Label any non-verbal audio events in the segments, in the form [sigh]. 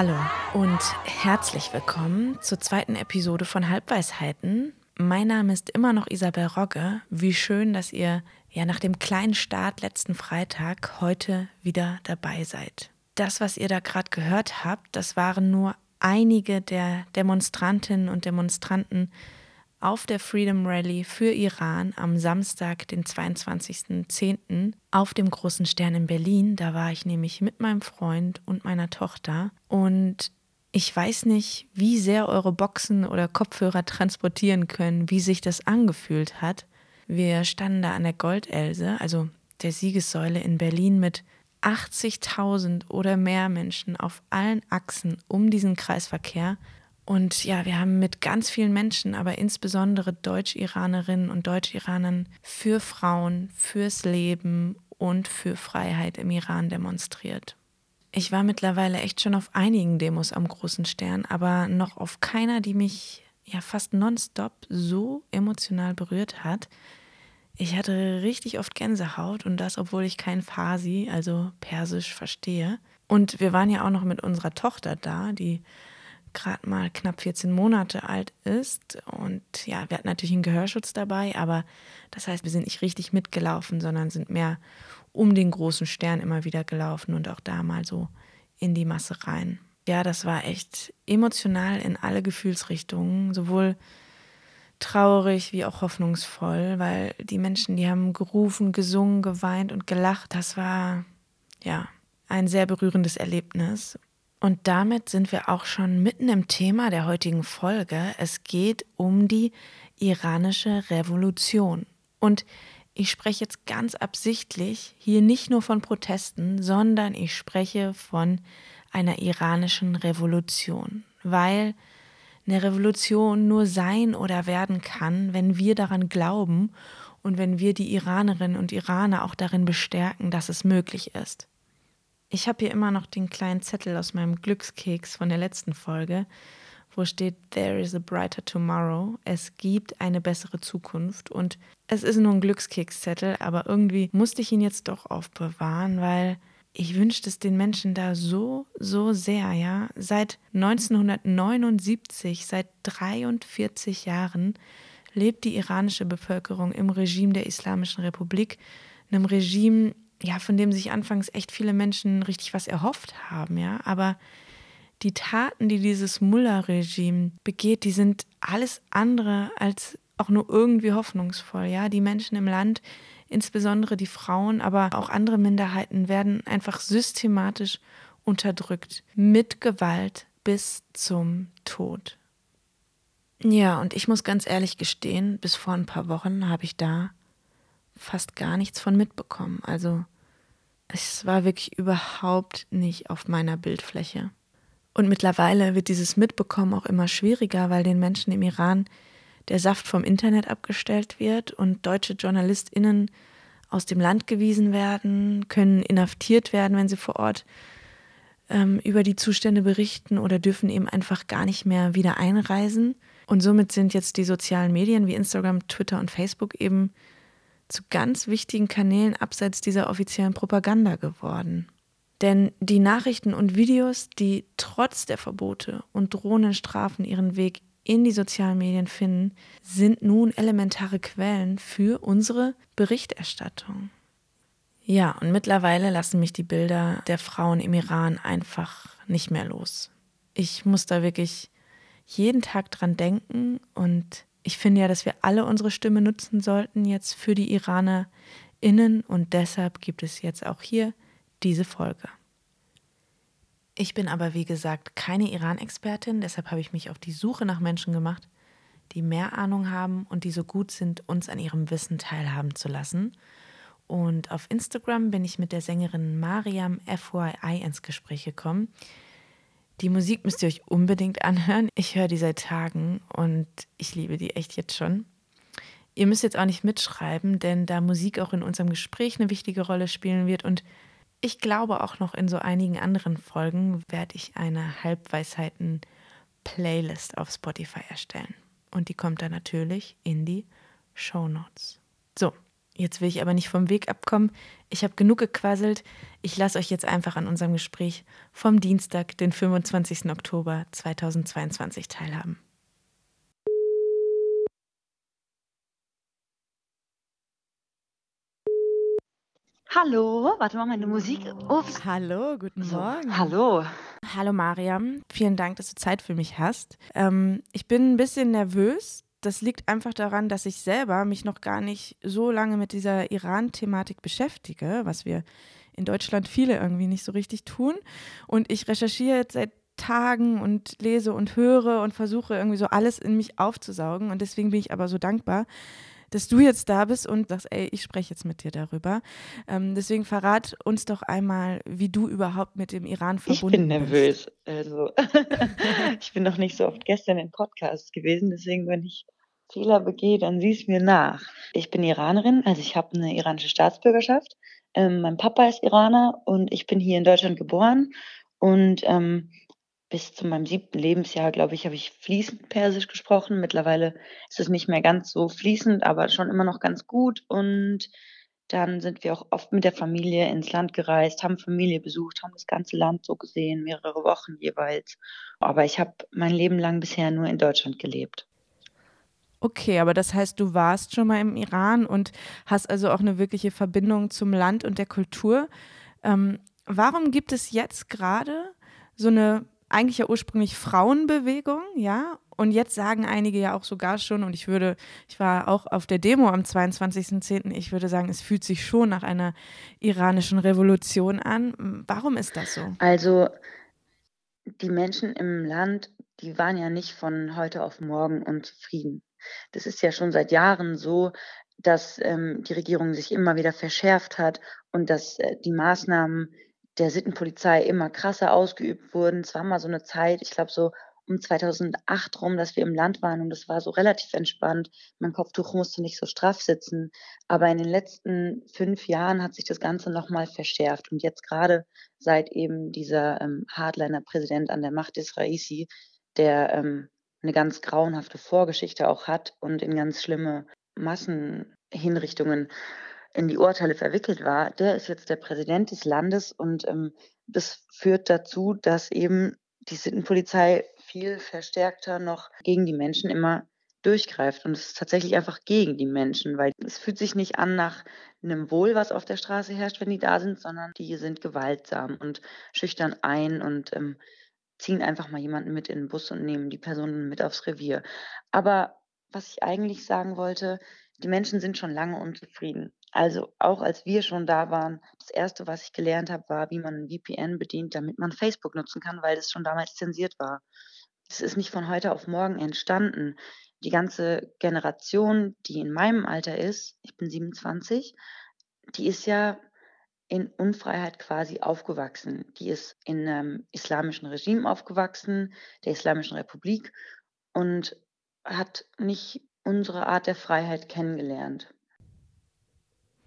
Hallo und herzlich willkommen zur zweiten Episode von Halbweisheiten. Mein Name ist immer noch Isabel Rogge. Wie schön, dass ihr ja nach dem kleinen Start letzten Freitag heute wieder dabei seid. Das, was ihr da gerade gehört habt, das waren nur einige der Demonstrantinnen und Demonstranten auf der Freedom Rally für Iran am Samstag, den 22.10. auf dem Großen Stern in Berlin. Da war ich nämlich mit meinem Freund und meiner Tochter. Und ich weiß nicht, wie sehr eure Boxen oder Kopfhörer transportieren können, wie sich das angefühlt hat. Wir standen da an der Goldelse, also der Siegessäule in Berlin mit 80.000 oder mehr Menschen auf allen Achsen um diesen Kreisverkehr. Und ja, wir haben mit ganz vielen Menschen, aber insbesondere Deutsch-Iranerinnen und Deutsch-Iranern für Frauen, fürs Leben und für Freiheit im Iran demonstriert. Ich war mittlerweile echt schon auf einigen Demos am großen Stern, aber noch auf keiner, die mich ja fast nonstop so emotional berührt hat. Ich hatte richtig oft Gänsehaut und das, obwohl ich kein Farsi, also Persisch, verstehe. Und wir waren ja auch noch mit unserer Tochter da, die gerade mal knapp 14 Monate alt ist. Und ja, wir hatten natürlich einen Gehörschutz dabei, aber das heißt, wir sind nicht richtig mitgelaufen, sondern sind mehr um den großen Stern immer wieder gelaufen und auch da mal so in die Masse rein. Ja, das war echt emotional in alle Gefühlsrichtungen, sowohl traurig wie auch hoffnungsvoll, weil die Menschen, die haben gerufen, gesungen, geweint und gelacht. Das war ja ein sehr berührendes Erlebnis. Und damit sind wir auch schon mitten im Thema der heutigen Folge. Es geht um die iranische Revolution. Und ich spreche jetzt ganz absichtlich hier nicht nur von Protesten, sondern ich spreche von einer iranischen Revolution, weil eine Revolution nur sein oder werden kann, wenn wir daran glauben und wenn wir die Iranerinnen und Iraner auch darin bestärken, dass es möglich ist. Ich habe hier immer noch den kleinen Zettel aus meinem Glückskeks von der letzten Folge, wo steht There is a brighter tomorrow. Es gibt eine bessere Zukunft. Und es ist nur ein Glückskekszettel, aber irgendwie musste ich ihn jetzt doch aufbewahren, weil ich wünschte es den Menschen da so, so sehr, ja. Seit 1979, seit 43 Jahren, lebt die iranische Bevölkerung im Regime der Islamischen Republik, einem Regime, ja, von dem sich anfangs echt viele Menschen richtig was erhofft haben, ja, aber die Taten, die dieses Mullah-Regime begeht, die sind alles andere als auch nur irgendwie hoffnungsvoll, ja. Die Menschen im Land, insbesondere die Frauen, aber auch andere Minderheiten werden einfach systematisch unterdrückt, mit Gewalt bis zum Tod. Ja, und ich muss ganz ehrlich gestehen, bis vor ein paar Wochen habe ich da fast gar nichts von mitbekommen. Also es war wirklich überhaupt nicht auf meiner Bildfläche. Und mittlerweile wird dieses Mitbekommen auch immer schwieriger, weil den Menschen im Iran der Saft vom Internet abgestellt wird und deutsche JournalistInnen aus dem Land gewiesen werden, können inhaftiert werden, wenn sie vor Ort ähm, über die Zustände berichten oder dürfen eben einfach gar nicht mehr wieder einreisen. Und somit sind jetzt die sozialen Medien wie Instagram, Twitter und Facebook eben zu ganz wichtigen Kanälen abseits dieser offiziellen Propaganda geworden. Denn die Nachrichten und Videos, die trotz der Verbote und drohenden Strafen ihren Weg in die sozialen Medien finden, sind nun elementare Quellen für unsere Berichterstattung. Ja, und mittlerweile lassen mich die Bilder der Frauen im Iran einfach nicht mehr los. Ich muss da wirklich jeden Tag dran denken und ich finde ja, dass wir alle unsere Stimme nutzen sollten jetzt für die IranerInnen und deshalb gibt es jetzt auch hier diese Folge. Ich bin aber, wie gesagt, keine Iran-Expertin, deshalb habe ich mich auf die Suche nach Menschen gemacht, die mehr Ahnung haben und die so gut sind, uns an ihrem Wissen teilhaben zu lassen. Und auf Instagram bin ich mit der Sängerin Mariam FYI ins Gespräch gekommen. Die Musik müsst ihr euch unbedingt anhören. Ich höre die seit Tagen und ich liebe die echt jetzt schon. Ihr müsst jetzt auch nicht mitschreiben, denn da Musik auch in unserem Gespräch eine wichtige Rolle spielen wird und ich glaube auch noch in so einigen anderen Folgen werde ich eine Halbweisheiten-Playlist auf Spotify erstellen. Und die kommt dann natürlich in die Show Notes. So, Jetzt will ich aber nicht vom Weg abkommen. Ich habe genug gequasselt. Ich lasse euch jetzt einfach an unserem Gespräch vom Dienstag, den 25. Oktober 2022 teilhaben. Hallo, warte mal, meine Musik. Ups. Hallo, guten so, Morgen. Hallo. Hallo Mariam, vielen Dank, dass du Zeit für mich hast. Ähm, ich bin ein bisschen nervös. Das liegt einfach daran, dass ich selber mich noch gar nicht so lange mit dieser Iran-Thematik beschäftige, was wir in Deutschland viele irgendwie nicht so richtig tun. Und ich recherchiere jetzt seit Tagen und lese und höre und versuche irgendwie so alles in mich aufzusaugen. Und deswegen bin ich aber so dankbar, dass du jetzt da bist und sagst, ey, ich spreche jetzt mit dir darüber. Ähm, deswegen verrat uns doch einmal, wie du überhaupt mit dem Iran verbunden bist. Ich bin nervös. Bist. Also, [laughs] ich bin noch nicht so oft gestern in Podcasts gewesen, deswegen, wenn ich Fehler begehe, dann sieh es mir nach. Ich bin Iranerin, also ich habe eine iranische Staatsbürgerschaft. Ähm, mein Papa ist Iraner und ich bin hier in Deutschland geboren und ähm, bis zu meinem siebten Lebensjahr, glaube ich, habe ich fließend Persisch gesprochen. Mittlerweile ist es nicht mehr ganz so fließend, aber schon immer noch ganz gut. Und dann sind wir auch oft mit der Familie ins Land gereist, haben Familie besucht, haben das ganze Land so gesehen, mehrere Wochen jeweils. Aber ich habe mein Leben lang bisher nur in Deutschland gelebt. Okay, aber das heißt, du warst schon mal im Iran und hast also auch eine wirkliche Verbindung zum Land und der Kultur. Ähm, warum gibt es jetzt gerade so eine eigentlich ja ursprünglich Frauenbewegung, ja. Und jetzt sagen einige ja auch sogar schon, und ich würde, ich war auch auf der Demo am 22.10., ich würde sagen, es fühlt sich schon nach einer iranischen Revolution an. Warum ist das so? Also die Menschen im Land, die waren ja nicht von heute auf morgen unzufrieden. Das ist ja schon seit Jahren so, dass ähm, die Regierung sich immer wieder verschärft hat und dass äh, die Maßnahmen der Sittenpolizei immer krasser ausgeübt wurden. Es war mal so eine Zeit, ich glaube so um 2008 rum, dass wir im Land waren und es war so relativ entspannt. Mein Kopftuch musste nicht so straff sitzen. Aber in den letzten fünf Jahren hat sich das Ganze nochmal verschärft. Und jetzt gerade seit eben dieser ähm, Hardliner-Präsident an der Macht ist, Raisi, der ähm, eine ganz grauenhafte Vorgeschichte auch hat und in ganz schlimme Massenhinrichtungen in die Urteile verwickelt war, der ist jetzt der Präsident des Landes und ähm, das führt dazu, dass eben die Sittenpolizei viel verstärkter noch gegen die Menschen immer durchgreift. Und es ist tatsächlich einfach gegen die Menschen, weil es fühlt sich nicht an nach einem Wohl, was auf der Straße herrscht, wenn die da sind, sondern die sind gewaltsam und schüchtern ein und ähm, ziehen einfach mal jemanden mit in den Bus und nehmen die Personen mit aufs Revier. Aber was ich eigentlich sagen wollte, die Menschen sind schon lange unzufrieden. Also auch als wir schon da waren, das Erste, was ich gelernt habe, war, wie man ein VPN bedient, damit man Facebook nutzen kann, weil das schon damals zensiert war. Das ist nicht von heute auf morgen entstanden. Die ganze Generation, die in meinem Alter ist, ich bin 27, die ist ja in Unfreiheit quasi aufgewachsen. Die ist in einem islamischen Regime aufgewachsen, der Islamischen Republik, und hat nicht unsere Art der Freiheit kennengelernt.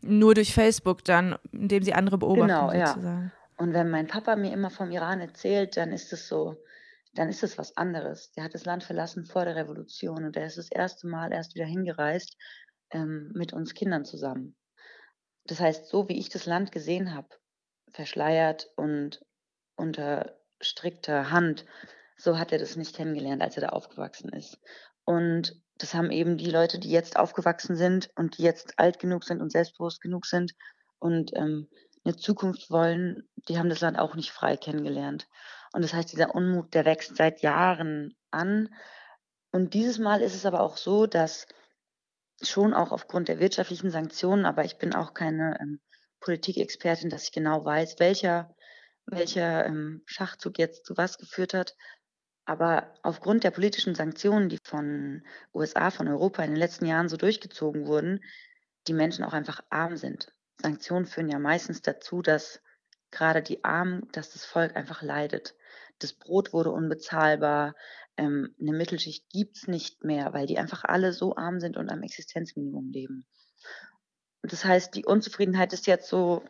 Nur durch Facebook dann, indem sie andere beobachten genau, sozusagen. Ja. Und wenn mein Papa mir immer vom Iran erzählt, dann ist es so, dann ist es was anderes. Der hat das Land verlassen vor der Revolution und er ist das erste Mal erst wieder hingereist ähm, mit uns Kindern zusammen. Das heißt, so wie ich das Land gesehen habe, verschleiert und unter strikter Hand, so hat er das nicht kennengelernt, als er da aufgewachsen ist. Und das haben eben die Leute, die jetzt aufgewachsen sind und die jetzt alt genug sind und selbstbewusst genug sind und ähm, eine Zukunft wollen, die haben das Land auch nicht frei kennengelernt. Und das heißt, dieser Unmut, der wächst seit Jahren an. Und dieses Mal ist es aber auch so, dass schon auch aufgrund der wirtschaftlichen Sanktionen, aber ich bin auch keine ähm, Politikexpertin, dass ich genau weiß, welcher, welcher ähm, Schachzug jetzt zu was geführt hat. Aber aufgrund der politischen Sanktionen, die von USA, von Europa in den letzten Jahren so durchgezogen wurden, die Menschen auch einfach arm sind. Sanktionen führen ja meistens dazu, dass gerade die Armen, dass das Volk einfach leidet. Das Brot wurde unbezahlbar, ähm, eine Mittelschicht gibt es nicht mehr, weil die einfach alle so arm sind und am Existenzminimum leben. Das heißt, die Unzufriedenheit ist jetzt so,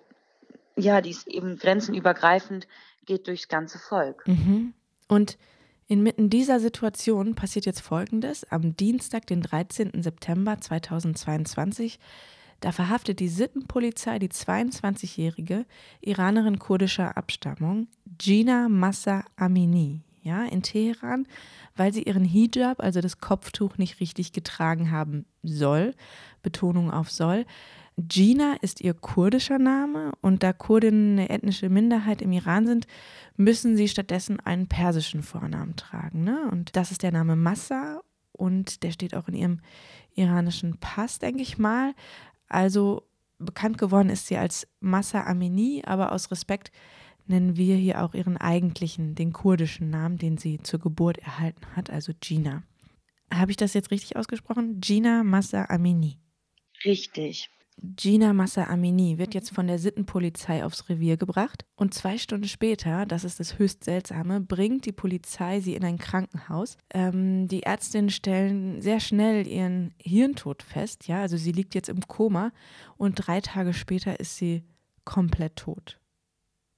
ja, die ist eben grenzenübergreifend, geht durchs ganze Volk. Mhm. Und Inmitten dieser Situation passiert jetzt Folgendes. Am Dienstag, den 13. September 2022, Da verhaftet die Sittenpolizei die 22-jährige Iranerin kurdischer Abstammung Gina Massa Amini ja, in Teheran, weil sie ihren Hijab, also das Kopftuch, nicht richtig getragen haben soll. Betonung auf soll. Gina ist ihr kurdischer Name und da Kurdinnen eine ethnische Minderheit im Iran sind, müssen sie stattdessen einen persischen Vornamen tragen. Ne? Und das ist der Name Massa und der steht auch in ihrem iranischen Pass, denke ich mal. Also bekannt geworden ist sie als Massa Amini, aber aus Respekt nennen wir hier auch ihren eigentlichen, den kurdischen Namen, den sie zur Geburt erhalten hat, also Gina. Habe ich das jetzt richtig ausgesprochen? Gina Massa Amini. Richtig. Gina Massa Amini wird jetzt von der Sittenpolizei aufs Revier gebracht und zwei Stunden später, das ist das höchst seltsame, bringt die Polizei sie in ein Krankenhaus. Ähm, die Ärztinnen stellen sehr schnell ihren Hirntod fest, ja, also sie liegt jetzt im Koma und drei Tage später ist sie komplett tot.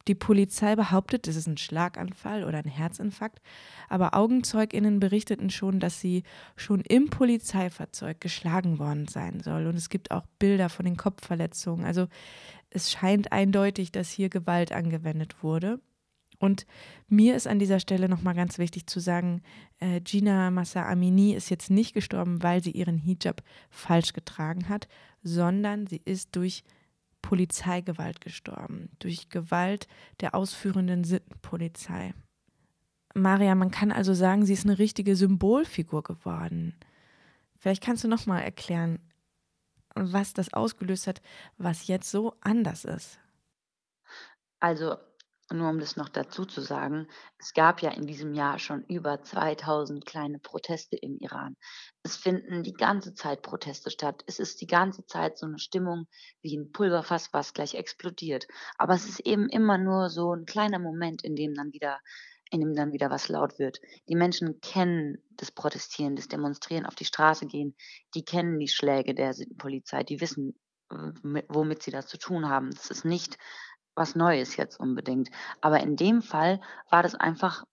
Die Polizei behauptet, es ist ein Schlaganfall oder ein Herzinfarkt, aber Augenzeuginnen berichteten schon, dass sie schon im Polizeifahrzeug geschlagen worden sein soll. Und es gibt auch Bilder von den Kopfverletzungen. Also es scheint eindeutig, dass hier Gewalt angewendet wurde. Und mir ist an dieser Stelle nochmal ganz wichtig zu sagen, äh, Gina Massa Amini ist jetzt nicht gestorben, weil sie ihren Hijab falsch getragen hat, sondern sie ist durch Polizeigewalt gestorben, durch Gewalt der ausführenden Sittenpolizei. Maria, man kann also sagen, sie ist eine richtige Symbolfigur geworden. Vielleicht kannst du noch mal erklären, was das ausgelöst hat, was jetzt so anders ist. Also nur um das noch dazu zu sagen, es gab ja in diesem Jahr schon über 2000 kleine Proteste im Iran. Es finden die ganze Zeit Proteste statt. Es ist die ganze Zeit so eine Stimmung wie ein Pulverfass, was gleich explodiert. Aber es ist eben immer nur so ein kleiner Moment, in dem dann wieder in dem dann wieder was laut wird. Die Menschen kennen das Protestieren, das Demonstrieren, auf die Straße gehen. Die kennen die Schläge der Polizei. Die wissen, womit sie das zu tun haben. Das ist nicht was Neues jetzt unbedingt. Aber in dem Fall war das einfach,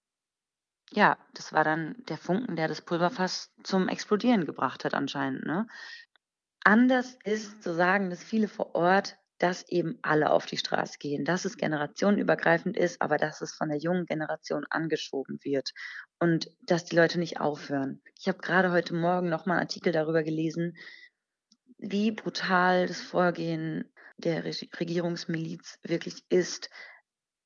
ja, das war dann der Funken, der das Pulverfass zum Explodieren gebracht hat anscheinend. Ne? Anders ist zu sagen, dass viele vor Ort, dass eben alle auf die Straße gehen, dass es generationenübergreifend ist, aber dass es von der jungen Generation angeschoben wird und dass die Leute nicht aufhören. Ich habe gerade heute Morgen nochmal einen Artikel darüber gelesen, wie brutal das Vorgehen der Regierungsmiliz wirklich ist,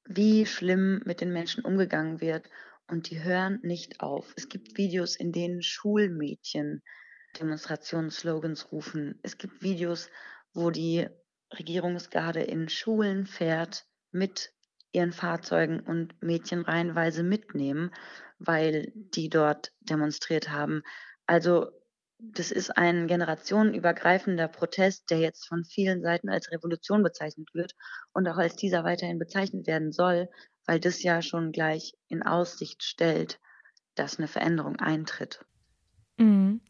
wie schlimm mit den Menschen umgegangen wird. Und die hören nicht auf. Es gibt Videos, in denen Schulmädchen Demonstrationsslogans rufen. Es gibt Videos, wo die Regierungsgarde in Schulen fährt mit ihren Fahrzeugen und Mädchen reihenweise mitnehmen, weil die dort demonstriert haben. Also das ist ein generationenübergreifender Protest, der jetzt von vielen Seiten als Revolution bezeichnet wird und auch als dieser weiterhin bezeichnet werden soll, weil das ja schon gleich in Aussicht stellt, dass eine Veränderung eintritt. Mhm.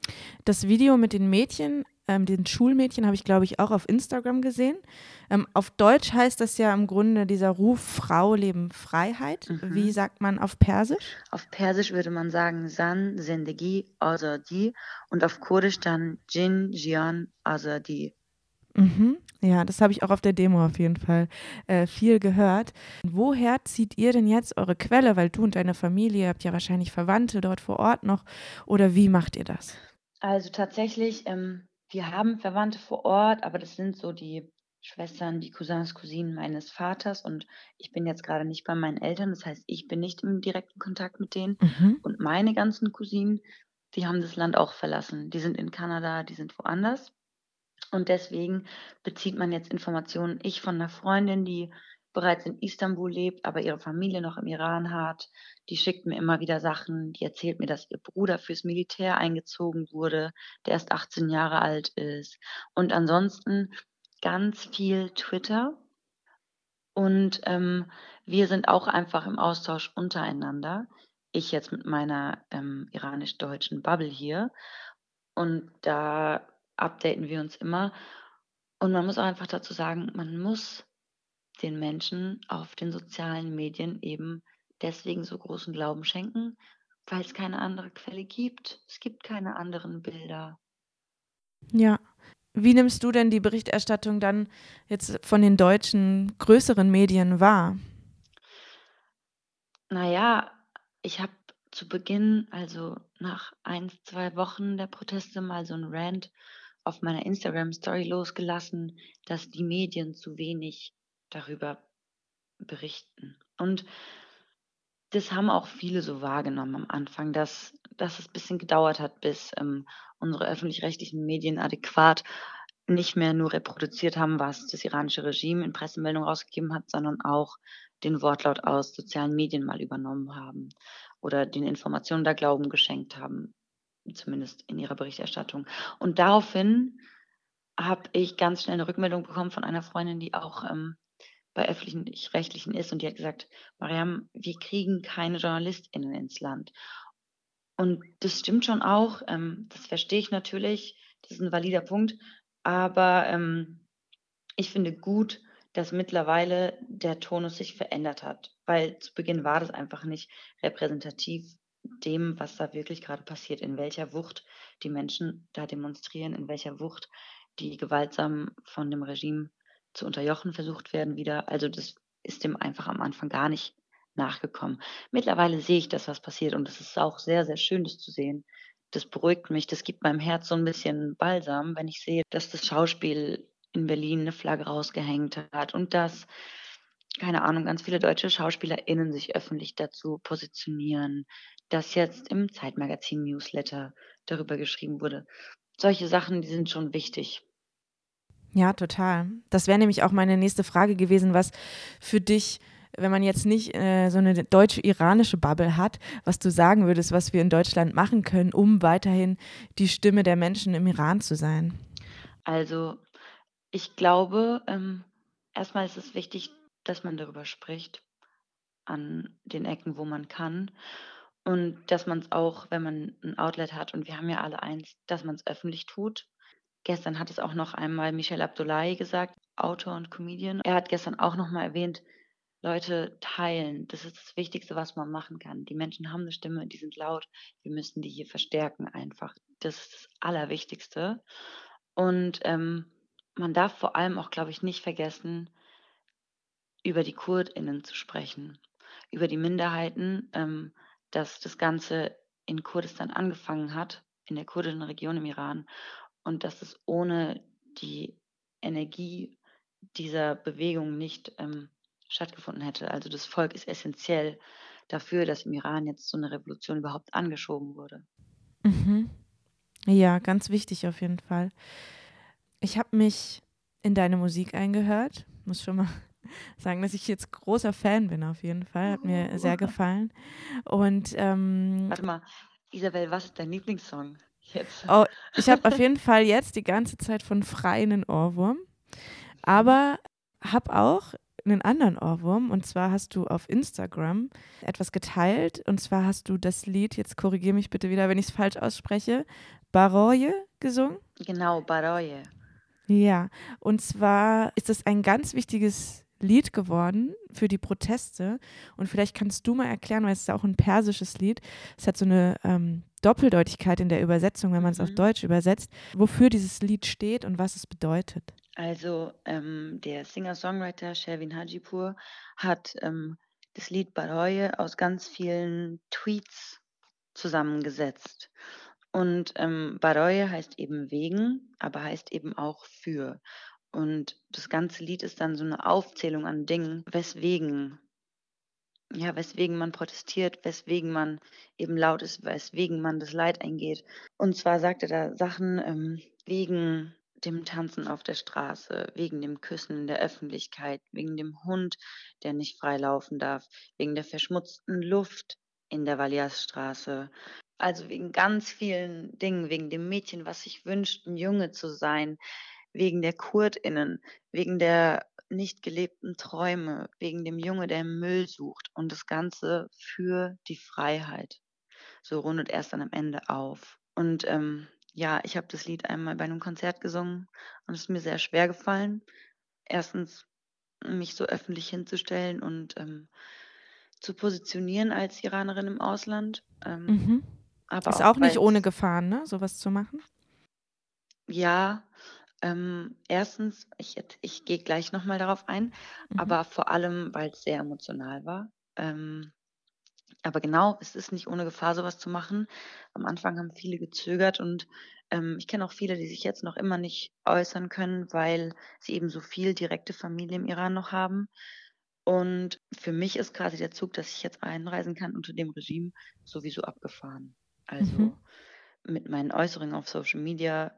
Das Video mit den Mädchen ähm, den Schulmädchen habe ich, glaube ich, auch auf Instagram gesehen. Ähm, auf Deutsch heißt das ja im Grunde dieser Ruf Frau, Leben, Freiheit. Mhm. Wie sagt man auf Persisch? Auf Persisch würde man sagen San, Zendegi, Azadi und auf Kurdisch dann Jin, Jian, Azadi. Mhm. Ja, das habe ich auch auf der Demo auf jeden Fall äh, viel gehört. Woher zieht ihr denn jetzt eure Quelle? Weil du und deine Familie habt ja wahrscheinlich Verwandte dort vor Ort noch. Oder wie macht ihr das? Also tatsächlich ähm, wir haben Verwandte vor Ort, aber das sind so die Schwestern, die Cousins, Cousinen meines Vaters und ich bin jetzt gerade nicht bei meinen Eltern, das heißt, ich bin nicht im direkten Kontakt mit denen mhm. und meine ganzen Cousinen, die haben das Land auch verlassen. Die sind in Kanada, die sind woanders und deswegen bezieht man jetzt Informationen. Ich von einer Freundin, die bereits in Istanbul lebt, aber ihre Familie noch im Iran hat. Die schickt mir immer wieder Sachen. Die erzählt mir, dass ihr Bruder fürs Militär eingezogen wurde, der erst 18 Jahre alt ist. Und ansonsten ganz viel Twitter. Und ähm, wir sind auch einfach im Austausch untereinander. Ich jetzt mit meiner ähm, iranisch-deutschen Bubble hier. Und da updaten wir uns immer. Und man muss auch einfach dazu sagen, man muss den Menschen auf den sozialen Medien eben deswegen so großen Glauben schenken, weil es keine andere Quelle gibt. Es gibt keine anderen Bilder. Ja, Wie nimmst du denn die Berichterstattung dann jetzt von den deutschen größeren Medien wahr? Naja, ich habe zu Beginn, also nach ein, zwei Wochen der Proteste, mal so ein Rant auf meiner Instagram-Story losgelassen, dass die Medien zu wenig darüber berichten. Und das haben auch viele so wahrgenommen am Anfang, dass, dass es ein bisschen gedauert hat, bis ähm, unsere öffentlich-rechtlichen Medien adäquat nicht mehr nur reproduziert haben, was das iranische Regime in Pressemeldungen rausgegeben hat, sondern auch den Wortlaut aus sozialen Medien mal übernommen haben oder den Informationen da Glauben geschenkt haben, zumindest in ihrer Berichterstattung. Und daraufhin habe ich ganz schnell eine Rückmeldung bekommen von einer Freundin, die auch ähm, bei öffentlich-rechtlichen ist und die hat gesagt, Mariam, wir kriegen keine JournalistInnen ins Land. Und das stimmt schon auch, ähm, das verstehe ich natürlich, das ist ein valider Punkt, aber ähm, ich finde gut, dass mittlerweile der Tonus sich verändert hat, weil zu Beginn war das einfach nicht repräsentativ dem, was da wirklich gerade passiert, in welcher Wucht die Menschen da demonstrieren, in welcher Wucht die gewaltsam von dem Regime zu unterjochen versucht werden wieder. Also das ist dem einfach am Anfang gar nicht nachgekommen. Mittlerweile sehe ich das, was passiert und es ist auch sehr, sehr schön, das zu sehen. Das beruhigt mich, das gibt meinem Herz so ein bisschen Balsam, wenn ich sehe, dass das Schauspiel in Berlin eine Flagge rausgehängt hat und dass, keine Ahnung, ganz viele deutsche SchauspielerInnen sich öffentlich dazu positionieren, dass jetzt im Zeitmagazin Newsletter darüber geschrieben wurde. Solche Sachen, die sind schon wichtig. Ja, total. Das wäre nämlich auch meine nächste Frage gewesen, was für dich, wenn man jetzt nicht äh, so eine deutsche-iranische Bubble hat, was du sagen würdest, was wir in Deutschland machen können, um weiterhin die Stimme der Menschen im Iran zu sein. Also ich glaube, ähm, erstmal ist es wichtig, dass man darüber spricht an den Ecken, wo man kann. Und dass man es auch, wenn man ein Outlet hat, und wir haben ja alle eins, dass man es öffentlich tut. Gestern hat es auch noch einmal Michel Abdullahi gesagt, Autor und Comedian. Er hat gestern auch noch mal erwähnt, Leute teilen. Das ist das Wichtigste, was man machen kann. Die Menschen haben eine Stimme, die sind laut. Wir müssen die hier verstärken einfach. Das ist das Allerwichtigste. Und ähm, man darf vor allem auch, glaube ich, nicht vergessen, über die KurdInnen zu sprechen, über die Minderheiten, ähm, dass das Ganze in Kurdistan angefangen hat, in der kurdischen Region im Iran, und dass es ohne die Energie dieser Bewegung nicht ähm, stattgefunden hätte. Also das Volk ist essentiell dafür, dass im Iran jetzt so eine Revolution überhaupt angeschoben wurde. Mhm. Ja, ganz wichtig auf jeden Fall. Ich habe mich in deine Musik eingehört. Muss schon mal [laughs] sagen, dass ich jetzt großer Fan bin, auf jeden Fall. Hat mir sehr [laughs] gefallen. Und ähm, warte mal, Isabel, was ist dein Lieblingssong jetzt? Oh, ich habe auf [laughs] jeden Fall jetzt die ganze Zeit von Frei einen Ohrwurm, aber habe auch einen anderen Ohrwurm und zwar hast du auf Instagram etwas geteilt und zwar hast du das Lied, jetzt korrigiere mich bitte wieder, wenn ich es falsch ausspreche, Baroye gesungen. Genau, Baroye. Ja, und zwar ist es ein ganz wichtiges Lied geworden für die Proteste. Und vielleicht kannst du mal erklären, weil es ist auch ein persisches Lied. Es hat so eine ähm, Doppeldeutigkeit in der Übersetzung, wenn man es mhm. auf Deutsch übersetzt, wofür dieses Lied steht und was es bedeutet. Also ähm, der Singer-Songwriter Sherwin Hajipur hat ähm, das Lied Baroye aus ganz vielen Tweets zusammengesetzt. Und ähm, Baroye heißt eben wegen, aber heißt eben auch für. Und das ganze Lied ist dann so eine Aufzählung an Dingen, weswegen, ja, weswegen man protestiert, weswegen man eben laut ist, weswegen man das Leid eingeht. Und zwar sagt er da Sachen ähm, wegen dem Tanzen auf der Straße, wegen dem Küssen in der Öffentlichkeit, wegen dem Hund, der nicht frei laufen darf, wegen der verschmutzten Luft in der Valiasstraße, also wegen ganz vielen Dingen, wegen dem Mädchen, was sich wünscht, ein Junge zu sein, wegen der KurdInnen, wegen der nicht gelebten Träume, wegen dem Junge, der Müll sucht und das Ganze für die Freiheit. So rundet erst dann am Ende auf. Und ähm, ja, ich habe das Lied einmal bei einem Konzert gesungen und es ist mir sehr schwer gefallen. Erstens, mich so öffentlich hinzustellen und ähm, zu positionieren als Iranerin im Ausland. Ähm, mhm. Aber ist auch, auch nicht ohne Gefahren, ne, sowas zu machen? Ja, Ähm, erstens, ich, ich gehe gleich nochmal darauf ein, mhm. aber vor allem, weil es sehr emotional war. Ähm, aber genau, es ist nicht ohne Gefahr, sowas zu machen. Am Anfang haben viele gezögert und ähm, ich kenne auch viele, die sich jetzt noch immer nicht äußern können, weil sie eben so viel direkte Familie im Iran noch haben. Und für mich ist quasi der Zug, dass ich jetzt einreisen kann unter dem Regime, sowieso abgefahren. Also mhm. mit meinen Äußerungen auf Social Media,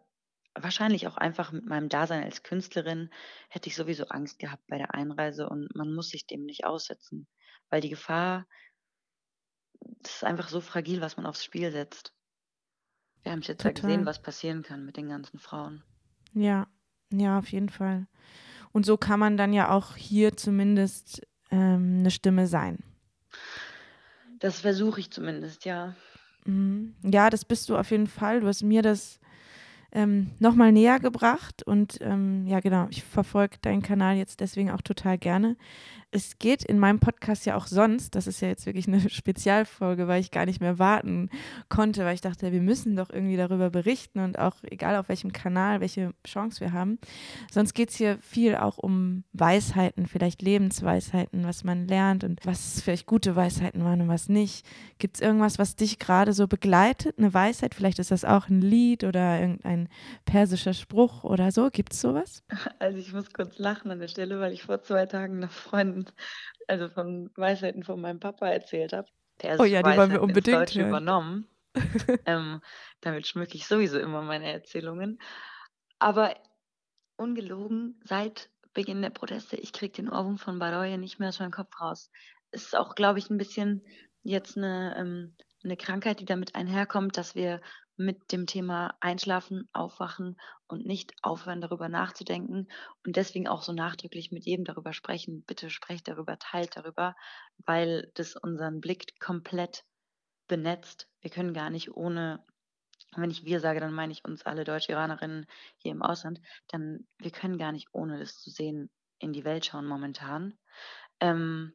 wahrscheinlich auch einfach mit meinem Dasein als Künstlerin, hätte ich sowieso Angst gehabt bei der Einreise und man muss sich dem nicht aussetzen, weil die Gefahr, das ist einfach so fragil, was man aufs Spiel setzt. Wir haben jetzt ja gesehen, was passieren kann mit den ganzen Frauen. Ja, ja, auf jeden Fall. Und so kann man dann ja auch hier zumindest ähm, eine Stimme sein. Das versuche ich zumindest, ja. Mhm. Ja, das bist du auf jeden Fall. Du hast mir das ähm, nochmal näher gebracht und ähm, ja, genau, ich verfolge deinen Kanal jetzt deswegen auch total gerne es geht in meinem Podcast ja auch sonst, das ist ja jetzt wirklich eine [laughs] Spezialfolge, weil ich gar nicht mehr warten konnte, weil ich dachte, wir müssen doch irgendwie darüber berichten und auch egal auf welchem Kanal, welche Chance wir haben. Sonst geht es hier viel auch um Weisheiten, vielleicht Lebensweisheiten, was man lernt und was vielleicht gute Weisheiten waren und was nicht. Gibt es irgendwas, was dich gerade so begleitet, eine Weisheit? Vielleicht ist das auch ein Lied oder irgendein persischer Spruch oder so. Gibt es sowas? Also ich muss kurz lachen an der Stelle, weil ich vor zwei Tagen einer Freundin also von Weisheiten von meinem Papa erzählt habe. Der oh ja, die wollen wir unbedingt ins Deutsche übernommen. [laughs] ähm, damit schmücke ich sowieso immer meine Erzählungen. Aber ungelogen, seit Beginn der Proteste, ich kriege den Ohrwurm von Baroye nicht mehr aus meinem Kopf raus. Ist auch, glaube ich, ein bisschen jetzt eine, ähm, eine Krankheit, die damit einherkommt, dass wir mit dem Thema Einschlafen, Aufwachen und nicht aufhören, darüber nachzudenken und deswegen auch so nachdrücklich mit jedem darüber sprechen. Bitte sprecht darüber, teilt darüber, weil das unseren Blick komplett benetzt. Wir können gar nicht ohne, wenn ich wir sage, dann meine ich uns alle Deutsch-Iranerinnen hier im Ausland, dann wir können gar nicht ohne das zu sehen in die Welt schauen momentan. Ähm,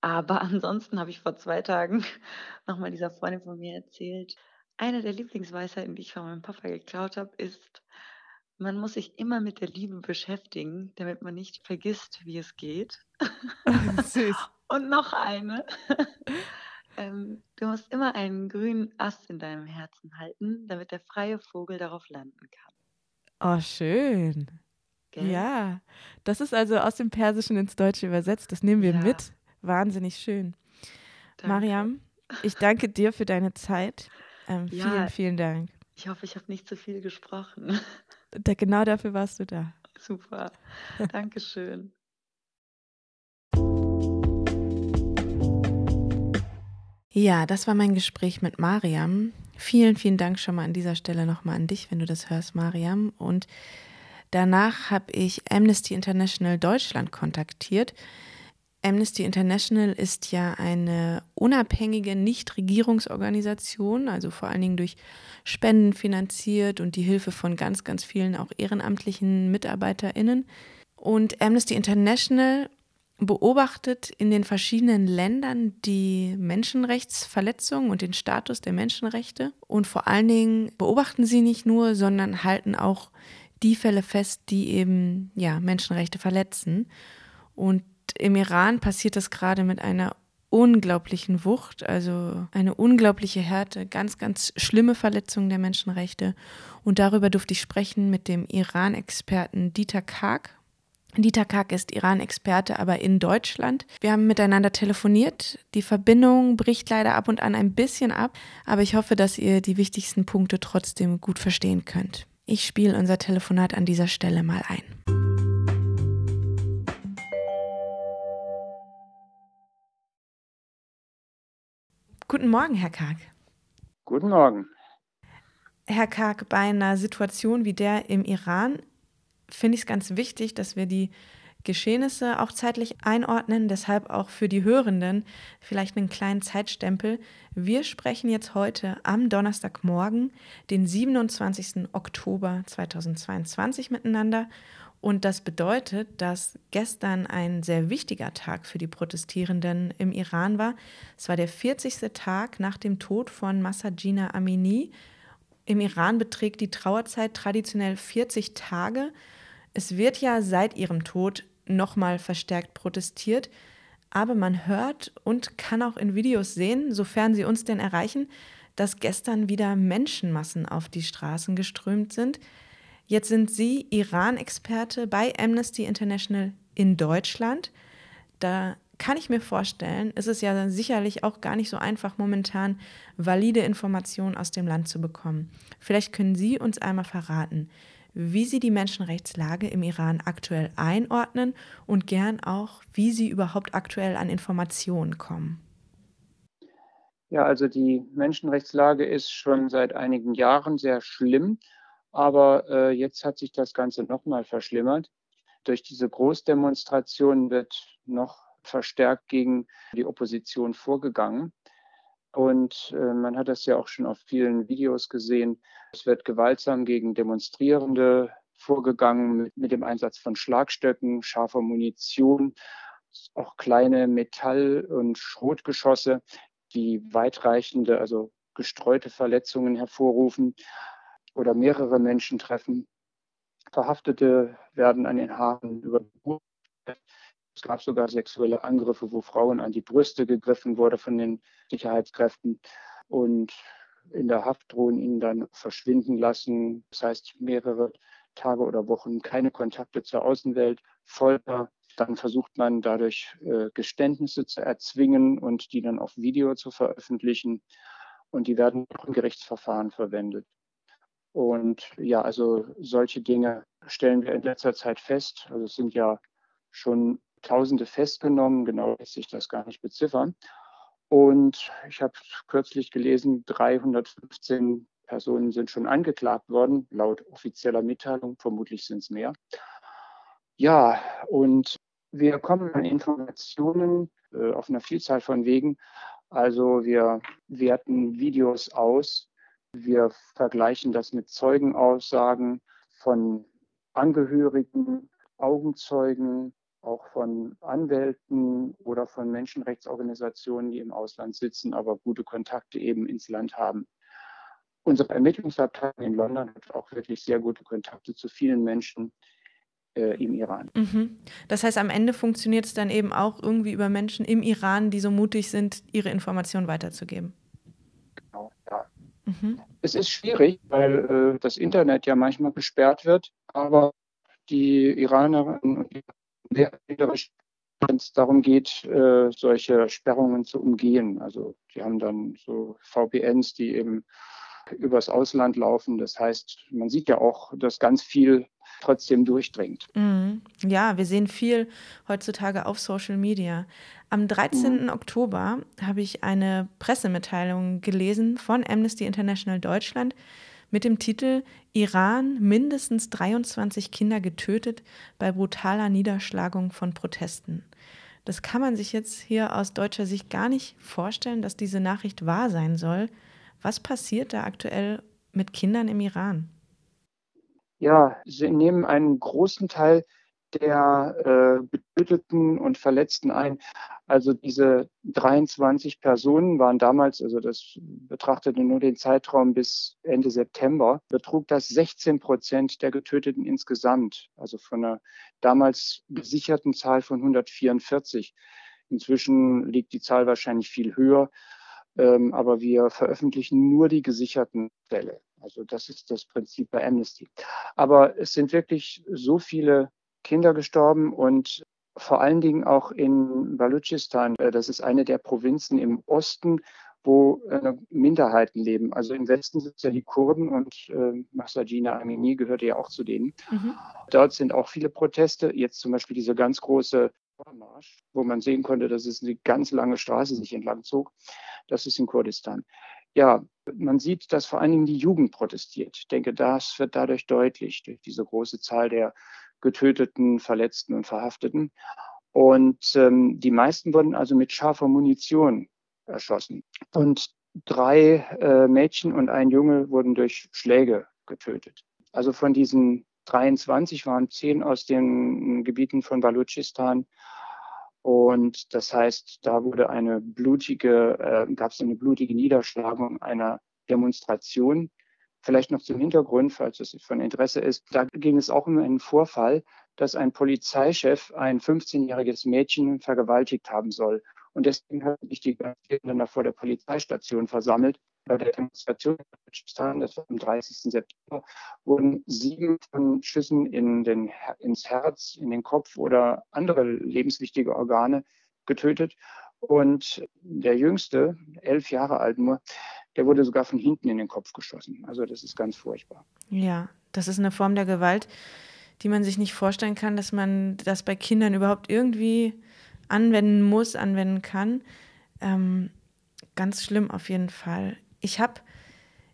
aber [laughs] ansonsten habe ich vor zwei Tagen [laughs] nochmal dieser Freundin von mir erzählt, eine der Lieblingsweisheiten, die ich von meinem Papa geklaut habe, ist, man muss sich immer mit der Liebe beschäftigen, damit man nicht vergisst, wie es geht. [laughs] Süß. [laughs] Und noch eine. [laughs] ähm, du musst immer einen grünen Ast in deinem Herzen halten, damit der freie Vogel darauf landen kann. Oh, schön. Gell? Ja, das ist also aus dem Persischen ins Deutsche übersetzt. Das nehmen wir ja. mit. Wahnsinnig schön. Danke. Mariam, ich danke dir für deine Zeit. Ähm, ja, vielen, vielen Dank. Ich hoffe, ich habe nicht zu viel gesprochen. [laughs] Da, genau dafür warst du da. Super. Dankeschön. Ja, das war mein Gespräch mit Mariam. Vielen, vielen Dank schon mal an dieser Stelle nochmal an dich, wenn du das hörst, Mariam. Und danach habe ich Amnesty International Deutschland kontaktiert. Amnesty International ist ja eine unabhängige Nichtregierungsorganisation, also vor allen Dingen durch Spenden finanziert und die Hilfe von ganz, ganz vielen auch ehrenamtlichen MitarbeiterInnen. Und Amnesty International beobachtet in den verschiedenen Ländern die Menschenrechtsverletzungen und den Status der Menschenrechte. Und vor allen Dingen beobachten sie nicht nur, sondern halten auch die Fälle fest, die eben ja, Menschenrechte verletzen. Und im Iran passiert das gerade mit einer unglaublichen Wucht, also eine unglaubliche Härte, ganz, ganz schlimme Verletzungen der Menschenrechte. Und darüber durfte ich sprechen mit dem Iran-Experten Dieter Karg. Dieter Karg ist Iran-Experte, aber in Deutschland. Wir haben miteinander telefoniert. Die Verbindung bricht leider ab und an ein bisschen ab, aber ich hoffe, dass ihr die wichtigsten Punkte trotzdem gut verstehen könnt. Ich spiele unser Telefonat an dieser Stelle mal ein. Guten Morgen, Herr Karg. Guten Morgen. Herr Karg, bei einer Situation wie der im Iran finde ich es ganz wichtig, dass wir die Geschehnisse auch zeitlich einordnen, deshalb auch für die Hörenden vielleicht einen kleinen Zeitstempel. Wir sprechen jetzt heute am Donnerstagmorgen, den 27. Oktober 2022 miteinander und das bedeutet, dass gestern ein sehr wichtiger Tag für die Protestierenden im Iran war. Es war der 40. Tag nach dem Tod von Massajina Amini Im Iran beträgt die Trauerzeit traditionell 40 Tage. Es wird ja seit ihrem Tod nochmal verstärkt protestiert, aber man hört und kann auch in Videos sehen, sofern sie uns denn erreichen, dass gestern wieder Menschenmassen auf die Straßen geströmt sind. Jetzt sind Sie Iran-Experte bei Amnesty International in Deutschland. Da kann ich mir vorstellen, ist es ja sicherlich auch gar nicht so einfach, momentan valide Informationen aus dem Land zu bekommen. Vielleicht können Sie uns einmal verraten, wie Sie die Menschenrechtslage im Iran aktuell einordnen und gern auch, wie Sie überhaupt aktuell an Informationen kommen. Ja, also die Menschenrechtslage ist schon seit einigen Jahren sehr schlimm, aber äh, jetzt hat sich das Ganze nochmal verschlimmert. Durch diese Großdemonstrationen wird noch verstärkt gegen die Opposition vorgegangen. Und äh, man hat das ja auch schon auf vielen Videos gesehen. Es wird gewaltsam gegen Demonstrierende vorgegangen mit, mit dem Einsatz von Schlagstöcken, scharfer Munition, auch kleine Metall- und Schrotgeschosse, die weitreichende, also gestreute Verletzungen hervorrufen oder mehrere Menschen treffen. Verhaftete werden an den Haaren über es gab sogar sexuelle Angriffe, wo Frauen an die Brüste gegriffen wurde von den Sicherheitskräften und in der Haft drohen ihnen dann verschwinden lassen. Das heißt, mehrere Tage oder Wochen keine Kontakte zur Außenwelt, Folter. Dann versucht man dadurch äh, Geständnisse zu erzwingen und die dann auf Video zu veröffentlichen. Und die werden auch im Gerichtsverfahren verwendet. Und ja, also solche Dinge stellen wir in letzter Zeit fest. Also es sind ja schon Tausende festgenommen, genau lässt sich das gar nicht beziffern. Und ich habe kürzlich gelesen, 315 Personen sind schon angeklagt worden, laut offizieller Mitteilung. Vermutlich sind es mehr. Ja, und wir kommen an Informationen äh, auf einer Vielzahl von Wegen. Also wir werten Videos aus, wir vergleichen das mit Zeugenaussagen von Angehörigen, Augenzeugen, auch von Anwälten oder von Menschenrechtsorganisationen, die im Ausland sitzen, aber gute Kontakte eben ins Land haben. Unsere Ermittlungsabteilung in London hat auch wirklich sehr gute Kontakte zu vielen Menschen äh, im Iran. Mhm. Das heißt, am Ende funktioniert es dann eben auch irgendwie über Menschen im Iran, die so mutig sind, ihre Informationen weiterzugeben. Mhm. Es ist schwierig, weil äh, das Internet ja manchmal gesperrt wird, aber die Iranerinnen und Iraner wenn es darum geht, äh, solche Sperrungen zu umgehen. Also die haben dann so VPNs, die eben übers Ausland laufen. Das heißt, man sieht ja auch, dass ganz viel trotzdem durchdringt. Mhm. Ja, wir sehen viel heutzutage auf Social Media. Am 13. Mhm. Oktober habe ich eine Pressemitteilung gelesen von Amnesty International Deutschland, mit dem Titel Iran mindestens 23 Kinder getötet bei brutaler Niederschlagung von Protesten. Das kann man sich jetzt hier aus deutscher Sicht gar nicht vorstellen, dass diese Nachricht wahr sein soll. Was passiert da aktuell mit Kindern im Iran? Ja, sie nehmen einen großen Teil der äh, Getöteten und Verletzten ein. Also diese 23 Personen waren damals, also das betrachtete nur den Zeitraum bis Ende September, betrug das 16 Prozent der Getöteten insgesamt, also von einer damals gesicherten Zahl von 144. Inzwischen liegt die Zahl wahrscheinlich viel höher, ähm, aber wir veröffentlichen nur die gesicherten Fälle. Also das ist das Prinzip bei Amnesty. Aber es sind wirklich so viele Kinder gestorben und vor allen Dingen auch in Balutschistan. Äh, das ist eine der Provinzen im Osten, wo äh, Minderheiten leben. Also im Westen sind ja die Kurden und äh, Mahsajina Amini gehörte ja auch zu denen. Mhm. Dort sind auch viele Proteste. Jetzt zum Beispiel diese ganz große Marsch, wo man sehen konnte, dass es eine ganz lange Straße sich entlang zog. Das ist in Kurdistan. Ja, man sieht, dass vor allen Dingen die Jugend protestiert. Ich denke, das wird dadurch deutlich, durch diese große Zahl der Getöteten, Verletzten und Verhafteten. Und ähm, die meisten wurden also mit scharfer Munition erschossen. Und drei äh, Mädchen und ein Junge wurden durch Schläge getötet. Also von diesen 23 waren zehn aus den Gebieten von Balutschistan. Und das heißt, da wurde eine blutige, äh, gab es eine blutige Niederschlagung einer Demonstration Vielleicht noch zum Hintergrund, falls es von Interesse ist. Da ging es auch um einen Vorfall, dass ein Polizeichef ein 15-jähriges Mädchen vergewaltigt haben soll. Und deswegen hat sich die Demonstrierenden vor der Polizeistation versammelt. Bei der Demonstration das war am 30. September, wurden sieben von Schüssen in den, ins Herz, in den Kopf oder andere lebenswichtige Organe getötet. Und der Jüngste, elf Jahre alt nur, der wurde sogar von hinten in den Kopf geschossen. Also das ist ganz furchtbar. Ja, das ist eine Form der Gewalt, die man sich nicht vorstellen kann, dass man das bei Kindern überhaupt irgendwie anwenden muss, anwenden kann. Ähm, ganz schlimm auf jeden Fall. Ich habe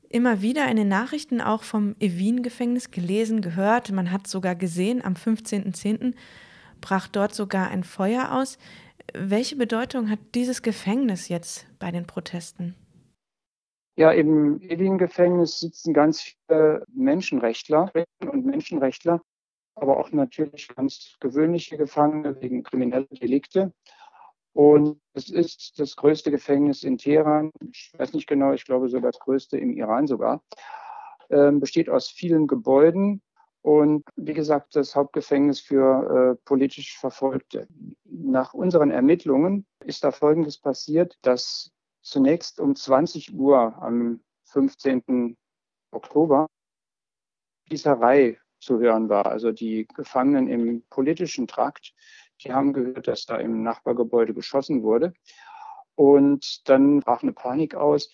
immer wieder in den Nachrichten auch vom Evin-Gefängnis gelesen, gehört. Man hat sogar gesehen, am 15.10. brach dort sogar ein Feuer aus. Welche Bedeutung hat dieses Gefängnis jetzt bei den Protesten? Ja, im Evin-Gefängnis sitzen ganz viele Menschenrechtler und Menschenrechtler, aber auch natürlich ganz gewöhnliche Gefangene wegen krimineller Delikte. Und es ist das größte Gefängnis in Teheran. Ich weiß nicht genau, ich glaube sogar das größte im Iran sogar. Ähm, besteht aus vielen Gebäuden und wie gesagt, das Hauptgefängnis für äh, politisch Verfolgte. Nach unseren Ermittlungen ist da Folgendes passiert, dass zunächst um 20 Uhr am 15. Oktober Schießerei zu hören war. Also die Gefangenen im politischen Trakt die haben gehört, dass da im Nachbargebäude geschossen wurde. Und dann brach eine Panik aus.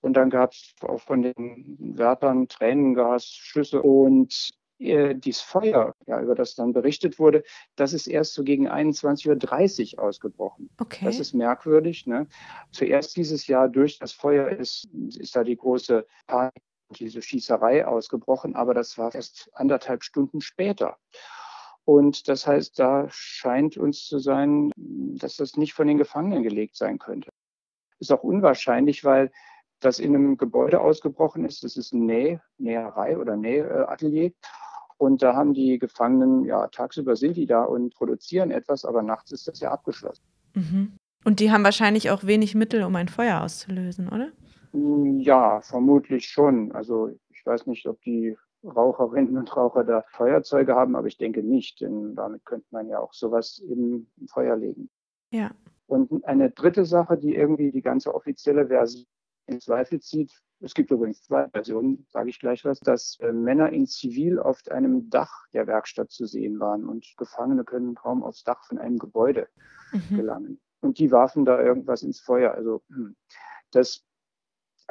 Und dann gab es auch von den Wärtern Tränengas, Schüsse und äh, dieses Feuer, ja, über das dann berichtet wurde, das ist erst so gegen 21.30 Uhr ausgebrochen. Okay. Das ist merkwürdig. Ne? Zuerst dieses Jahr durch das Feuer ist, ist da die große Panik, diese Schießerei ausgebrochen, aber das war erst anderthalb Stunden später. Und das heißt, da scheint uns zu sein, dass das nicht von den Gefangenen gelegt sein könnte. Ist auch unwahrscheinlich, weil das in einem Gebäude ausgebrochen ist. Das ist ein Näh, Näherei oder Nähatelier. Und da haben die Gefangenen, ja, tagsüber sind die da und produzieren etwas, aber nachts ist das ja abgeschlossen. Mhm. Und die haben wahrscheinlich auch wenig Mittel, um ein Feuer auszulösen, oder? Ja, vermutlich schon. Also ich weiß nicht, ob die Raucherinnen und Raucher da Feuerzeuge haben, aber ich denke nicht, denn damit könnte man ja auch sowas im Feuer legen. Ja. Und eine dritte Sache, die irgendwie die ganze offizielle Version in Zweifel zieht, es gibt übrigens zwei Versionen, sage ich gleich was, dass äh, Männer in Zivil auf einem Dach der Werkstatt zu sehen waren und Gefangene können kaum aufs Dach von einem Gebäude mhm. gelangen. Und die warfen da irgendwas ins Feuer. Also hm, das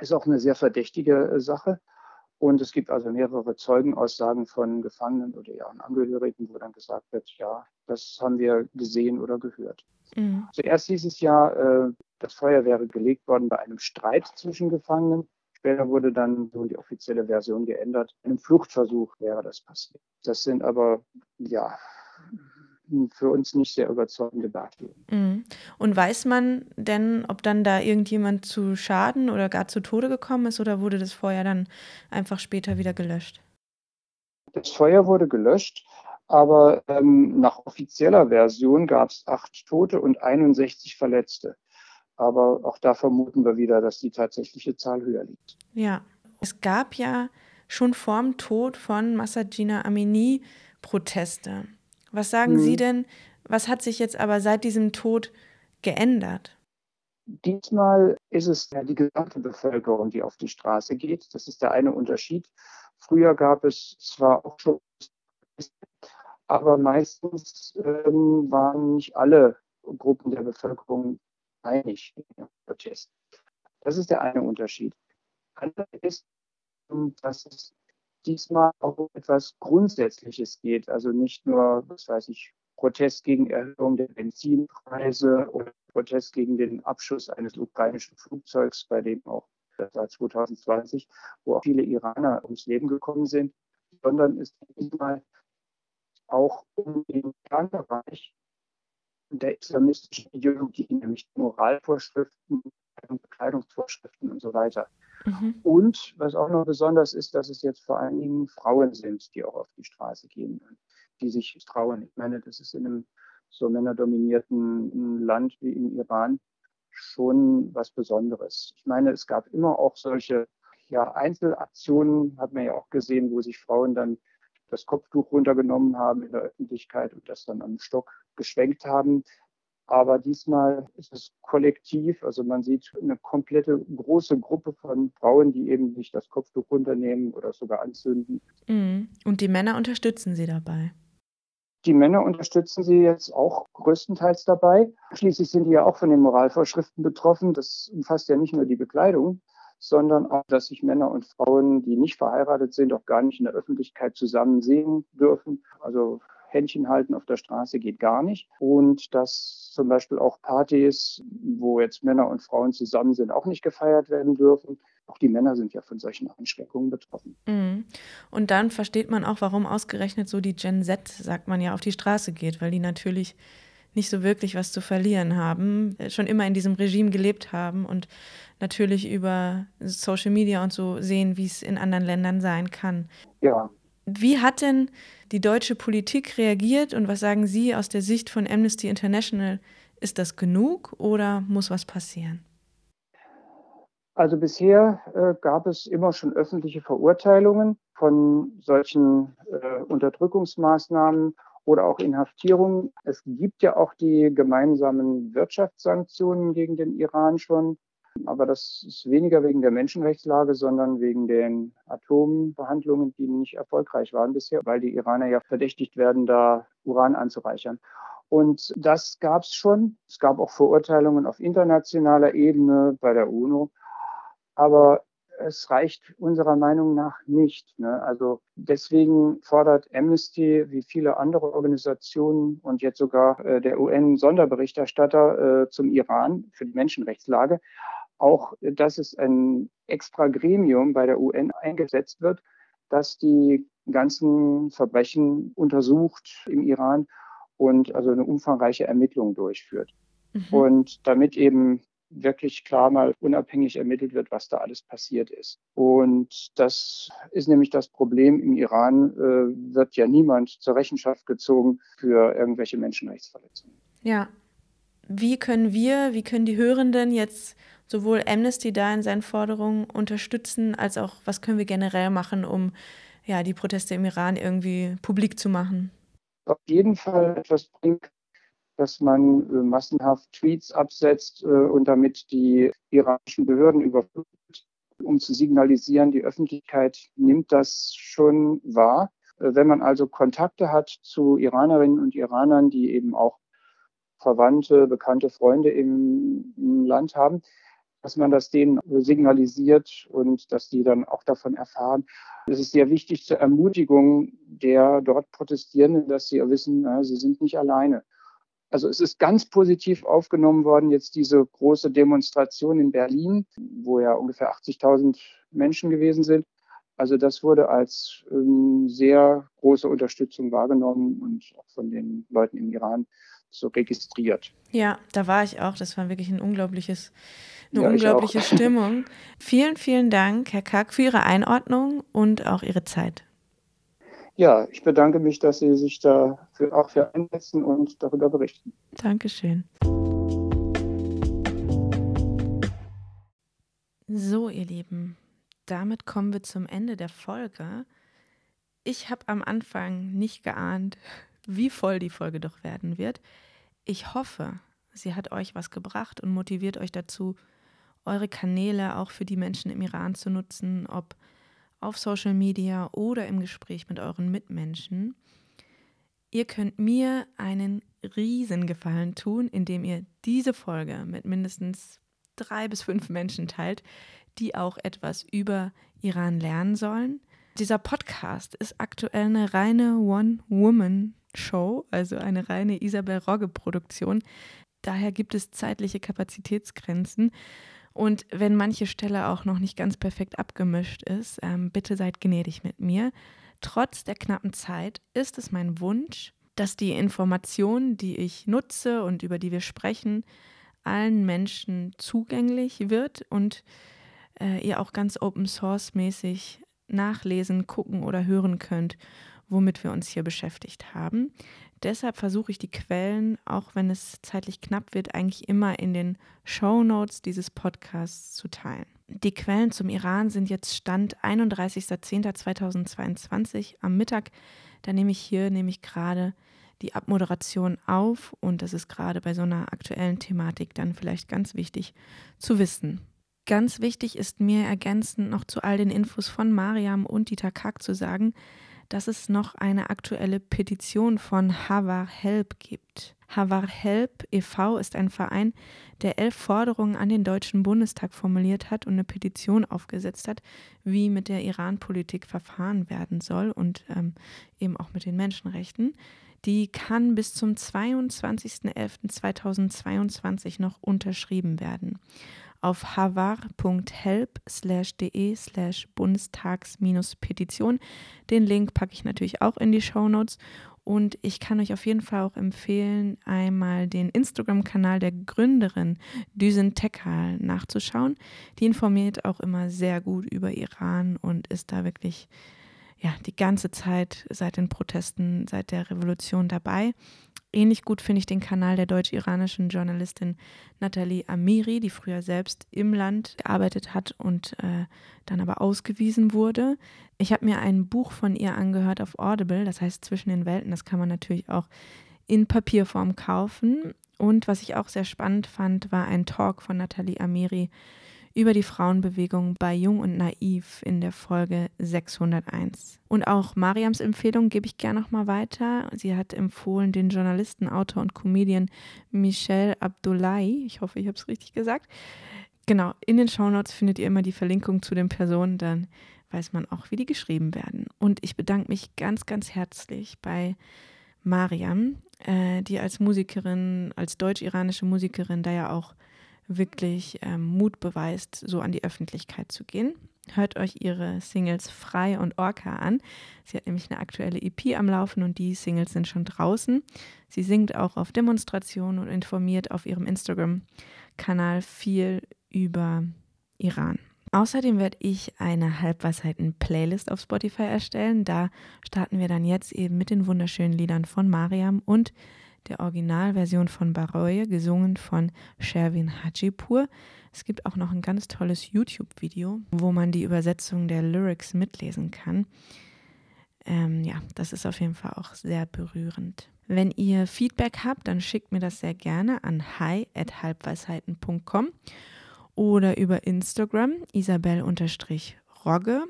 ist auch eine sehr verdächtige äh, Sache. Und es gibt also mehrere Zeugenaussagen von Gefangenen oder ihren Angehörigen, wo dann gesagt wird, ja, das haben wir gesehen oder gehört. Mhm. Zuerst hieß es ja, äh, das Feuer wäre gelegt worden bei einem Streit zwischen Gefangenen. Später wurde dann so die offizielle Version geändert. Einem Fluchtversuch wäre das passiert. Das sind aber, ja, für uns nicht sehr überzeugende Darstellungen. Mhm. Und weiß man denn, ob dann da irgendjemand zu Schaden oder gar zu Tode gekommen ist oder wurde das Feuer dann einfach später wieder gelöscht? Das Feuer wurde gelöscht, aber ähm, nach offizieller Version gab es acht Tote und 61 Verletzte. Aber auch da vermuten wir wieder, dass die tatsächliche Zahl höher liegt. Ja, es gab ja schon vorm Tod von Massagina Amini Proteste. Was sagen mhm. Sie denn, was hat sich jetzt aber seit diesem Tod geändert? Diesmal ist es ja die gesamte Bevölkerung, die auf die Straße geht. Das ist der eine Unterschied. Früher gab es zwar auch schon, aber meistens ähm, waren nicht alle Gruppen der Bevölkerung einig im Protest. Das ist der eine Unterschied. Andere ist, dass es diesmal auch um etwas Grundsätzliches geht. Also nicht nur, was weiß ich, Protest gegen Erhöhung der Benzinpreise oder Protest gegen den Abschuss eines ukrainischen Flugzeugs, bei dem auch seit 2020, wo auch viele Iraner ums Leben gekommen sind, sondern es geht diesmal auch um den Kernbereich der islamistischen Ideologie, nämlich Moralvorschriften, Bekleidungsvorschriften und so weiter. Mhm. Und was auch noch besonders ist, dass es jetzt vor allen Dingen Frauen sind, die auch auf die Straße gehen, die sich trauen. Ich meine, das ist in einem so männerdominierten Land wie im Iran schon was Besonderes. Ich meine, es gab immer auch solche ja, Einzelaktionen hat man ja auch gesehen, wo sich Frauen dann das Kopftuch runtergenommen haben in der Öffentlichkeit und das dann am Stock geschwenkt haben. Aber diesmal ist es kollektiv. Also man sieht eine komplette große Gruppe von Frauen, die eben nicht das Kopftuch runternehmen oder sogar anzünden. Mhm. Und die Männer unterstützen sie dabei. Die Männer unterstützen sie jetzt auch größtenteils dabei. Schließlich sind die ja auch von den Moralvorschriften betroffen. Das umfasst ja nicht nur die Bekleidung, sondern auch, dass sich Männer und Frauen, die nicht verheiratet sind, auch gar nicht in der Öffentlichkeit zusammen sehen dürfen. Also Händchen halten auf der Straße geht gar nicht. Und dass zum Beispiel auch Partys, wo jetzt Männer und Frauen zusammen sind, auch nicht gefeiert werden dürfen. Auch die Männer sind ja von solchen Einschränkungen betroffen. Mhm. Und dann versteht man auch, warum ausgerechnet so die Gen Z, sagt man ja, auf die Straße geht, weil die natürlich nicht so wirklich was zu verlieren haben, schon immer in diesem Regime gelebt haben und natürlich über Social Media und so sehen, wie es in anderen Ländern sein kann. Ja. Wie hat denn die deutsche Politik reagiert und was sagen Sie aus der Sicht von Amnesty International? Ist das genug oder muss was passieren? Also bisher äh, gab es immer schon öffentliche Verurteilungen von solchen äh, Unterdrückungsmaßnahmen oder auch Inhaftierungen. Es gibt ja auch die gemeinsamen Wirtschaftssanktionen gegen den Iran schon. Aber das ist weniger wegen der Menschenrechtslage, sondern wegen den Atombehandlungen, die nicht erfolgreich waren bisher, weil die Iraner ja verdächtigt werden, da Uran anzureichern. Und das gab es schon. Es gab auch Verurteilungen auf internationaler Ebene bei der UNO. Aber es reicht unserer Meinung nach nicht. Ne? Also deswegen fordert Amnesty wie viele andere Organisationen und jetzt sogar äh, der UN-Sonderberichterstatter äh, zum Iran für die Menschenrechtslage auch, dass es ein extra Gremium bei der UN eingesetzt wird, das die ganzen Verbrechen untersucht im Iran und also eine umfangreiche Ermittlung durchführt. Mhm. Und damit eben wirklich klar mal unabhängig ermittelt wird, was da alles passiert ist. Und das ist nämlich das Problem. Im Iran äh, wird ja niemand zur Rechenschaft gezogen für irgendwelche Menschenrechtsverletzungen. Ja. Wie können wir, wie können die Hörenden jetzt sowohl Amnesty da in seinen Forderungen unterstützen, als auch was können wir generell machen, um ja, die Proteste im Iran irgendwie publik zu machen? Auf jeden Fall etwas bringt, dass man äh, massenhaft Tweets absetzt äh, und damit die iranischen Behörden überflutet, um zu signalisieren, die Öffentlichkeit nimmt das schon wahr. Äh, wenn man also Kontakte hat zu Iranerinnen und Iranern, die eben auch Verwandte, bekannte Freunde im, im Land haben, dass man das denen signalisiert und dass die dann auch davon erfahren. Es ist sehr wichtig zur Ermutigung der dort Protestierenden, dass sie wissen, sie sind nicht alleine. Also es ist ganz positiv aufgenommen worden, jetzt diese große Demonstration in Berlin, wo ja ungefähr 80.000 Menschen gewesen sind. Also das wurde als ähm, sehr große Unterstützung wahrgenommen und auch von den Leuten im Iran so registriert. Ja, da war ich auch. Das war wirklich ein unglaubliches, eine ja, unglaubliche Stimmung. Vielen, vielen Dank, Herr Kack, für Ihre Einordnung und auch Ihre Zeit. Ja, ich bedanke mich, dass Sie sich da für, auch für einsetzen und darüber berichten. Dankeschön. So, ihr Lieben, damit kommen wir zum Ende der Folge. Ich habe am Anfang nicht geahnt, wie voll die Folge doch werden wird. Ich hoffe, sie hat euch was gebracht und motiviert euch dazu, eure Kanäle auch für die Menschen im Iran zu nutzen, ob auf Social Media oder im Gespräch mit euren Mitmenschen. Ihr könnt mir einen Riesengefallen tun, indem ihr diese Folge mit mindestens drei bis fünf Menschen teilt, die auch etwas über Iran lernen sollen. Dieser Podcast ist aktuell eine reine One-Woman-Show, also eine reine Isabel Rogge-Produktion. Daher gibt es zeitliche Kapazitätsgrenzen. Und wenn manche Stelle auch noch nicht ganz perfekt abgemischt ist, ähm, bitte seid gnädig mit mir. Trotz der knappen Zeit ist es mein Wunsch, dass die Information, die ich nutze und über die wir sprechen, allen Menschen zugänglich wird und äh, ihr auch ganz Open Source mäßig nachlesen, gucken oder hören könnt, womit wir uns hier beschäftigt haben. Deshalb versuche ich die Quellen, auch wenn es zeitlich knapp wird, eigentlich immer in den Show Notes dieses Podcasts zu teilen. Die Quellen zum Iran sind jetzt Stand 31.10.2022 am Mittag. Da nehme ich hier nämlich gerade die Abmoderation auf und das ist gerade bei so einer aktuellen Thematik dann vielleicht ganz wichtig zu wissen. Ganz wichtig ist mir ergänzend noch zu all den Infos von Mariam und Dieter Kack zu sagen, dass es noch eine aktuelle Petition von Havar Help gibt. Havar Help e.V. ist ein Verein, der elf Forderungen an den Deutschen Bundestag formuliert hat und eine Petition aufgesetzt hat, wie mit der Iran-Politik verfahren werden soll und ähm, eben auch mit den Menschenrechten. Die kann bis zum 22.11.2022 noch unterschrieben werden auf havar.help/de slash bundestags-petition. Den Link packe ich natürlich auch in die Show Notes. Und ich kann euch auf jeden Fall auch empfehlen, einmal den Instagram-Kanal der Gründerin Düsen Tekal nachzuschauen. Die informiert auch immer sehr gut über Iran und ist da wirklich ja, die ganze Zeit seit den Protesten, seit der Revolution dabei. Ähnlich gut finde ich den Kanal der deutsch-iranischen Journalistin Nathalie Amiri, die früher selbst im Land gearbeitet hat und äh, dann aber ausgewiesen wurde. Ich habe mir ein Buch von ihr angehört auf Audible, das heißt Zwischen den Welten. Das kann man natürlich auch in Papierform kaufen. Und was ich auch sehr spannend fand, war ein Talk von Nathalie Amiri über die Frauenbewegung bei Jung und Naiv in der Folge 601. Und auch Mariams Empfehlung gebe ich gerne nochmal weiter. Sie hat empfohlen den Journalisten, Autor und Comedian Michel Abdullahi. Ich hoffe, ich habe es richtig gesagt. Genau, in den Shownotes findet ihr immer die Verlinkung zu den Personen, dann weiß man auch, wie die geschrieben werden. Und ich bedanke mich ganz, ganz herzlich bei Mariam, äh, die als Musikerin, als deutsch-iranische Musikerin da ja auch wirklich ähm, Mut beweist, so an die Öffentlichkeit zu gehen. Hört euch ihre Singles Frei und Orca an. Sie hat nämlich eine aktuelle EP am Laufen und die Singles sind schon draußen. Sie singt auch auf Demonstrationen und informiert auf ihrem Instagram-Kanal viel über Iran. Außerdem werde ich eine Halbwahrheiten-Playlist auf Spotify erstellen. Da starten wir dann jetzt eben mit den wunderschönen Liedern von Mariam und der Originalversion von Baroye, gesungen von Sherwin Hajipur. Es gibt auch noch ein ganz tolles YouTube-Video, wo man die Übersetzung der Lyrics mitlesen kann. Ähm, ja, das ist auf jeden Fall auch sehr berührend. Wenn ihr Feedback habt, dann schickt mir das sehr gerne an hi.halbweisheiten.com oder über Instagram isabel-rogge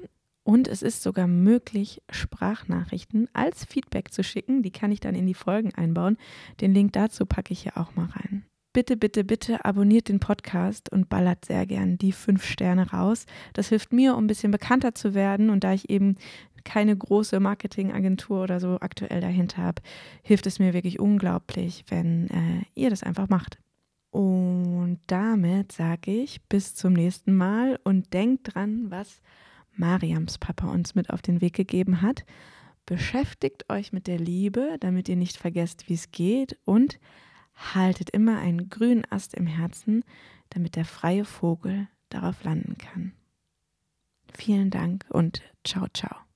und es ist sogar möglich, Sprachnachrichten als Feedback zu schicken. Die kann ich dann in die Folgen einbauen. Den Link dazu packe ich hier auch mal rein. Bitte, bitte, bitte abonniert den Podcast und ballert sehr gern die fünf Sterne raus. Das hilft mir, um ein bisschen bekannter zu werden. Und da ich eben keine große Marketingagentur oder so aktuell dahinter habe, hilft es mir wirklich unglaublich, wenn äh, ihr das einfach macht. Und damit sage ich bis zum nächsten Mal und denkt dran, was Mariams Papa uns mit auf den Weg gegeben hat. Beschäftigt euch mit der Liebe, damit ihr nicht vergesst, wie es geht und haltet immer einen grünen Ast im Herzen, damit der freie Vogel darauf landen kann. Vielen Dank und ciao, ciao.